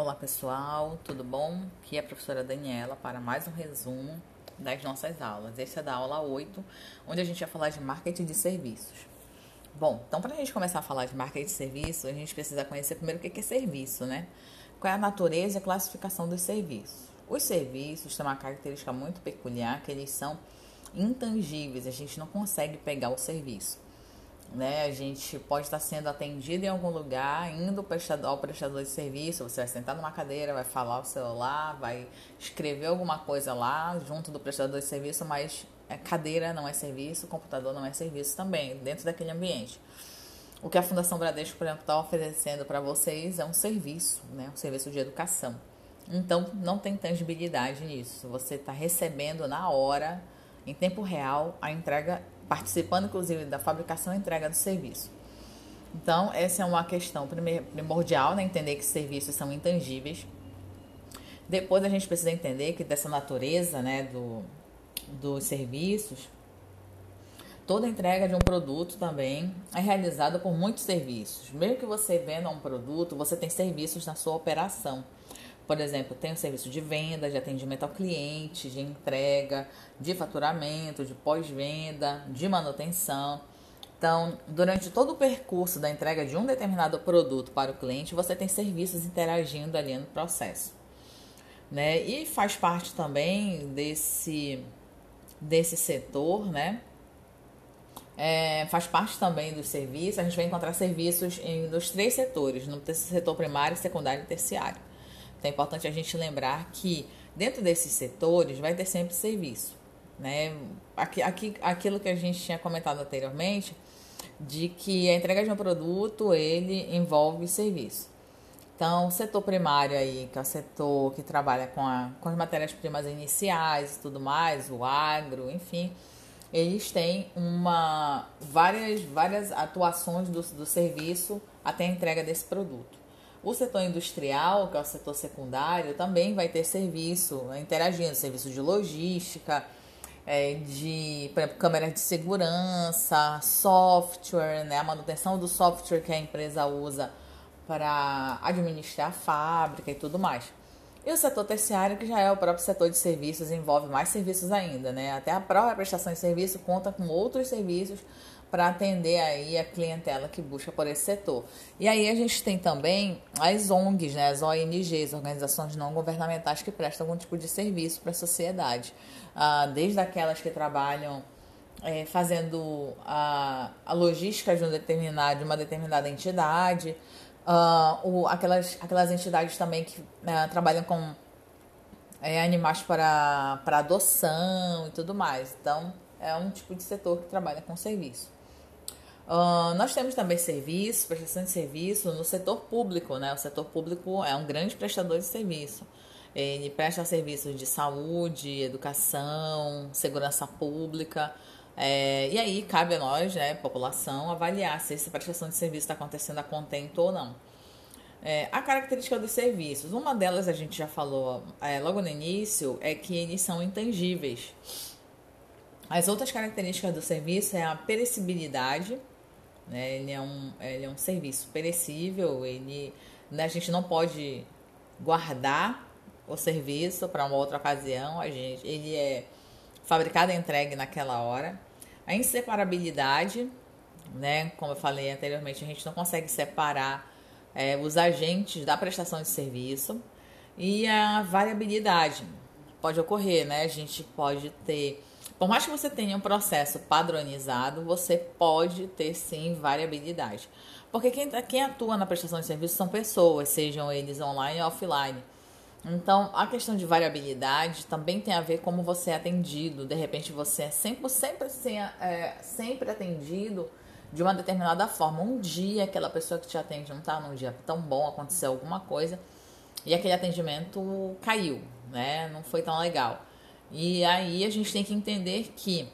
Olá pessoal, tudo bom? Aqui é a professora Daniela para mais um resumo das nossas aulas. Esse é da aula 8, onde a gente vai falar de marketing de serviços. Bom, então para a gente começar a falar de marketing de serviços, a gente precisa conhecer primeiro o que é serviço, né? Qual é a natureza e a classificação dos serviços. Os serviços têm uma característica muito peculiar, que eles são intangíveis, a gente não consegue pegar o serviço né? A gente pode estar sendo atendido em algum lugar, indo ao prestador de serviço, você vai sentar numa cadeira, vai falar o celular, vai escrever alguma coisa lá junto do prestador de serviço, mas é, cadeira não é serviço, computador não é serviço também, dentro daquele ambiente. O que a Fundação Bradesco, por exemplo, está oferecendo para vocês é um serviço, né? um serviço de educação. Então, não tem tangibilidade nisso. Você está recebendo na hora, em tempo real, a entrega participando inclusive da fabricação e entrega do serviço. Então, essa é uma questão primordial, né? entender que serviços são intangíveis. Depois a gente precisa entender que dessa natureza né, do, dos serviços, toda entrega de um produto também é realizada por muitos serviços. Mesmo que você venda um produto, você tem serviços na sua operação. Por exemplo, tem o serviço de venda, de atendimento ao cliente, de entrega, de faturamento, de pós-venda, de manutenção. Então, durante todo o percurso da entrega de um determinado produto para o cliente, você tem serviços interagindo ali no processo. Né? E faz parte também desse, desse setor, né? É, faz parte também do serviço. A gente vai encontrar serviços em, nos três setores: no setor primário, secundário e terciário. Então é importante a gente lembrar que dentro desses setores vai ter sempre serviço. Né? Aqui, aqui, aquilo que a gente tinha comentado anteriormente, de que a entrega de um produto ele envolve serviço. Então, o setor primário aí, que é o setor que trabalha com, a, com as matérias-primas iniciais e tudo mais, o agro, enfim, eles têm uma, várias, várias atuações do, do serviço até a entrega desse produto. O setor industrial, que é o setor secundário, também vai ter serviço né, interagindo, serviço de logística, é, de por exemplo, câmeras de segurança, software, né, a manutenção do software que a empresa usa para administrar a fábrica e tudo mais. E o setor terciário, que já é o próprio setor de serviços, envolve mais serviços ainda, né? Até a própria prestação de serviço conta com outros serviços para atender aí a clientela que busca por esse setor. E aí a gente tem também as ONGs, né, as ONGs, organizações não governamentais que prestam algum tipo de serviço para a sociedade, ah, desde aquelas que trabalham é, fazendo a, a logística de, um de uma determinada entidade, ah, o, aquelas, aquelas entidades também que né, trabalham com é, animais para, para adoção e tudo mais. Então, é um tipo de setor que trabalha com serviço. Uh, nós temos também serviço, prestação de serviço no setor público, né? O setor público é um grande prestador de serviço. Ele presta serviços de saúde, educação, segurança pública. É, e aí cabe a nós, né, população, avaliar se essa prestação de serviço está acontecendo a contento ou não. É, a característica dos serviços, uma delas a gente já falou é, logo no início, é que eles são intangíveis. As outras características do serviço é a perecibilidade, né? Ele é um, ele é um serviço perecível, ele, né, a gente não pode guardar o serviço para uma outra ocasião, a gente, ele é fabricado e entregue naquela hora. A inseparabilidade, né, como eu falei anteriormente, a gente não consegue separar é, os agentes da prestação de serviço. E a variabilidade pode ocorrer, né? A gente pode ter por mais que você tenha um processo padronizado, você pode ter sim variabilidade. Porque quem, quem atua na prestação de serviço são pessoas, sejam eles online ou offline. Então, a questão de variabilidade também tem a ver como você é atendido. De repente, você é sempre, sempre, é, sempre atendido de uma determinada forma. Um dia, aquela pessoa que te atende não está num dia tão bom, aconteceu alguma coisa e aquele atendimento caiu, né? Não foi tão legal. E aí a gente tem que entender que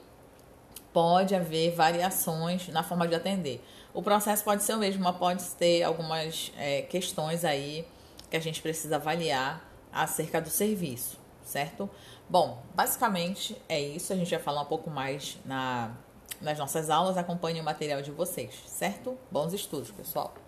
pode haver variações na forma de atender. O processo pode ser o mesmo, mas pode ter algumas é, questões aí que a gente precisa avaliar acerca do serviço, certo? Bom, basicamente é isso. A gente vai falar um pouco mais na, nas nossas aulas. Acompanhe o material de vocês, certo? Bons estudos, pessoal!